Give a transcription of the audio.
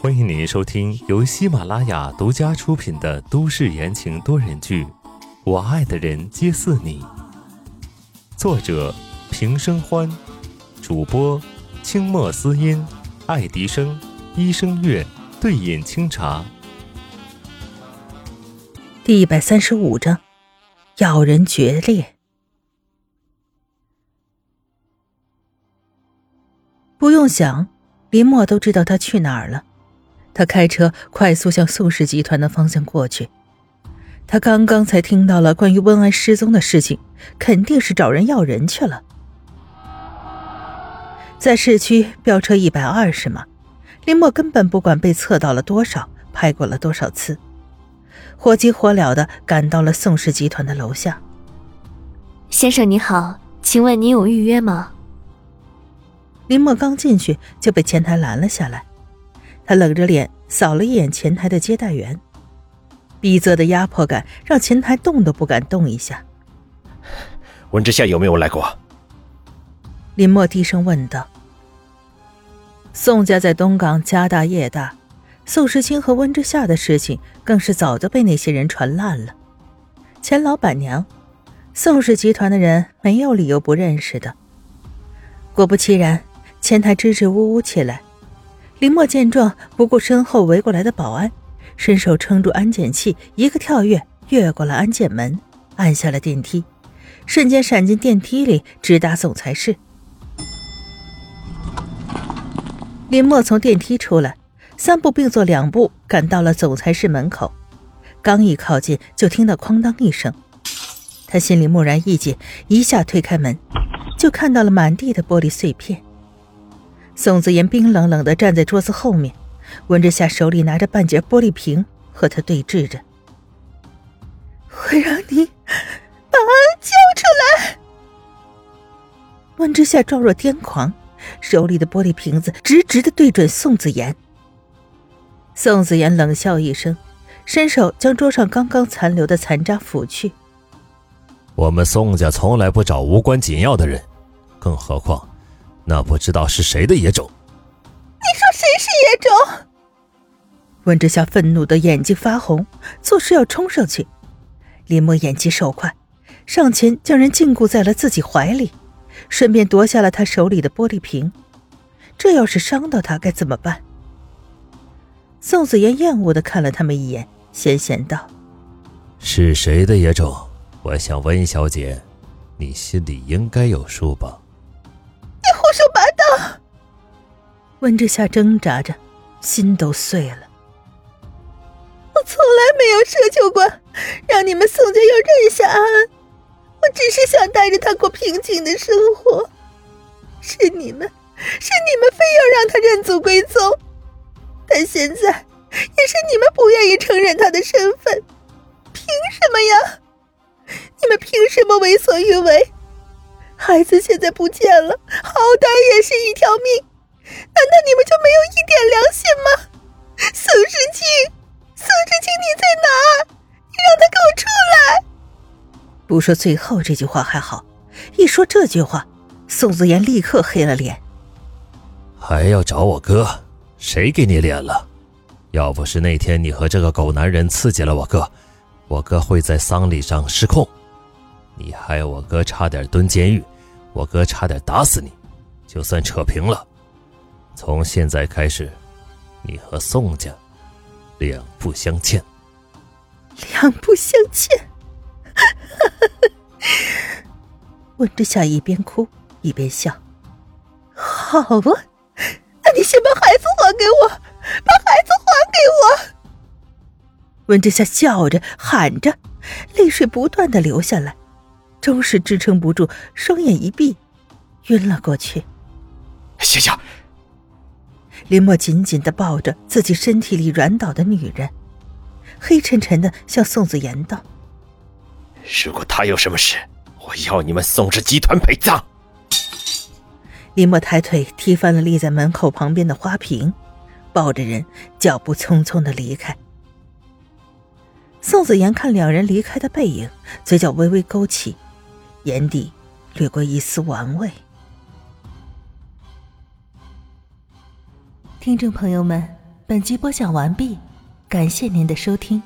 欢迎您收听由喜马拉雅独家出品的都市言情多人剧《我爱的人皆似你》，作者平生欢，主播清墨思音、爱迪生、一生月、对饮清茶。第一百三十五章，要人决裂。不用想，林墨都知道他去哪儿了。他开车快速向宋氏集团的方向过去。他刚刚才听到了关于温安失踪的事情，肯定是找人要人去了。在市区飙车一百二十码，林墨根本不管被测到了多少，拍过了多少次，火急火燎的赶到了宋氏集团的楼下。先生你好，请问您有预约吗？林墨刚进去就被前台拦了下来。他冷着脸扫了一眼前台的接待员，逼仄的压迫感让前台动都不敢动一下。温之夏有没有来过？林墨低声问道。宋家在东港家大业大，宋时清和温之夏的事情更是早就被那些人传烂了。前老板娘，宋氏集团的人没有理由不认识的。果不其然，前台支支吾吾起来。林墨见状，不顾身后围过来的保安，伸手撑住安检器，一个跳跃越过了安检门，按下了电梯，瞬间闪进电梯里，直达总裁室。林墨从电梯出来，三步并作两步赶到了总裁室门口，刚一靠近，就听到哐当一声，他心里蓦然一紧，一下推开门，就看到了满地的玻璃碎片。宋子言冰冷冷的站在桌子后面，温之夏手里拿着半截玻璃瓶和他对峙着。我让你把安交出来！温之夏状若癫狂，手里的玻璃瓶子直直的对准宋子言。宋子言冷笑一声，伸手将桌上刚刚残留的残渣拂去。我们宋家从来不找无关紧要的人，更何况……那不知道是谁的野种？你说谁是野种？温之夏愤怒的眼睛发红，做势要冲上去。林墨眼疾手快，上前将人禁锢在了自己怀里，顺便夺下了他手里的玻璃瓶。这要是伤到他该怎么办？宋子妍厌恶的看了他们一眼，闲闲道：“是谁的野种？我想温小姐，你心里应该有数吧。”胡说八道！温之夏挣扎着，心都碎了。我从来没有奢求过让你们宋家要认下安安，我只是想带着他过平静的生活。是你们，是你们非要让他认祖归宗，但现在也是你们不愿意承认他的身份。凭什么呀？你们凭什么为所欲为？孩子现在不见了，好歹也是一条命，难道你们就没有一点良心吗？宋时清，宋时清，你在哪？你让他给我出来！不说最后这句话还好，一说这句话，宋子言立刻黑了脸。还要找我哥？谁给你脸了？要不是那天你和这个狗男人刺激了我哥，我哥会在丧礼上失控。你害我哥差点蹲监狱，我哥差点打死你，就算扯平了。从现在开始，你和宋家两不相欠。两不相欠。温之夏一边哭一边笑。好啊，那你先把孩子还给我，把孩子还给我。温之夏笑着喊着，泪水不断的流下来。终是支撑不住，双眼一闭，晕了过去。醒醒！林墨紧紧的抱着自己身体里软倒的女人，黑沉沉的向宋子言道：“如果他有什么事，我要你们宋氏集团陪葬。”林墨抬腿踢翻了立在门口旁边的花瓶，抱着人，脚步匆匆的离开。宋子言看两人离开的背影，嘴角微微勾起。眼底掠过一丝玩味。听众朋友们，本集播讲完毕，感谢您的收听。